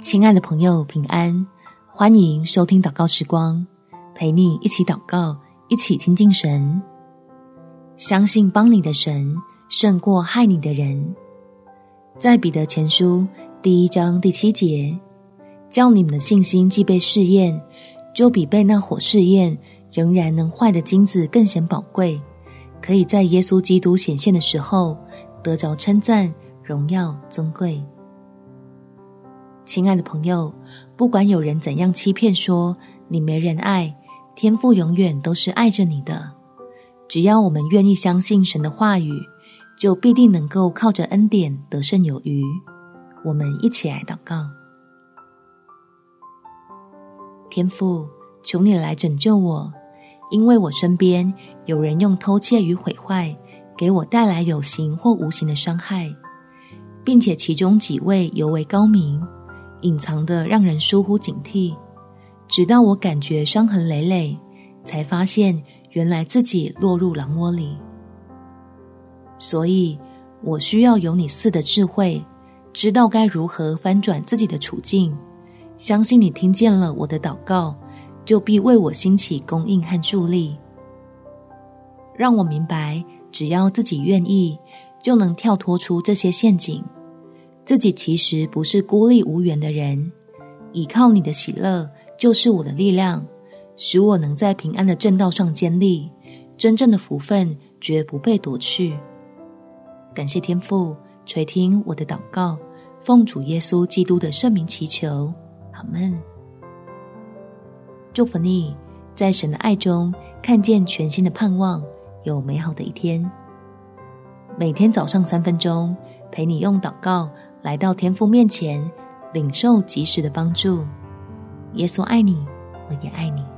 亲爱的朋友，平安！欢迎收听祷告时光，陪你一起祷告，一起亲近神。相信帮你的神胜过害你的人。在彼得前书第一章第七节，叫你们的信心既被试验，就比被那火试验仍然能坏的金子更显宝贵，可以在耶稣基督显现的时候得着称赞、荣耀、尊贵。亲爱的朋友，不管有人怎样欺骗说你没人爱，天父永远都是爱着你的。只要我们愿意相信神的话语，就必定能够靠着恩典得胜有余。我们一起来祷告：天父，求你来拯救我，因为我身边有人用偷窃与毁坏给我带来有形或无形的伤害，并且其中几位尤为高明。隐藏的让人疏忽警惕，直到我感觉伤痕累累，才发现原来自己落入狼窝里。所以，我需要有你似的智慧，知道该如何翻转自己的处境。相信你听见了我的祷告，就必为我兴起供应和助力。让我明白，只要自己愿意，就能跳脱出这些陷阱。自己其实不是孤立无援的人，倚靠你的喜乐就是我的力量，使我能在平安的正道上坚立。真正的福分绝不被夺去。感谢天父垂听我的祷告，奉主耶稣基督的圣名祈求，阿门。祝福你，在神的爱中看见全新的盼望，有美好的一天。每天早上三分钟，陪你用祷告。来到天父面前，领受及时的帮助。耶稣爱你，我也爱你。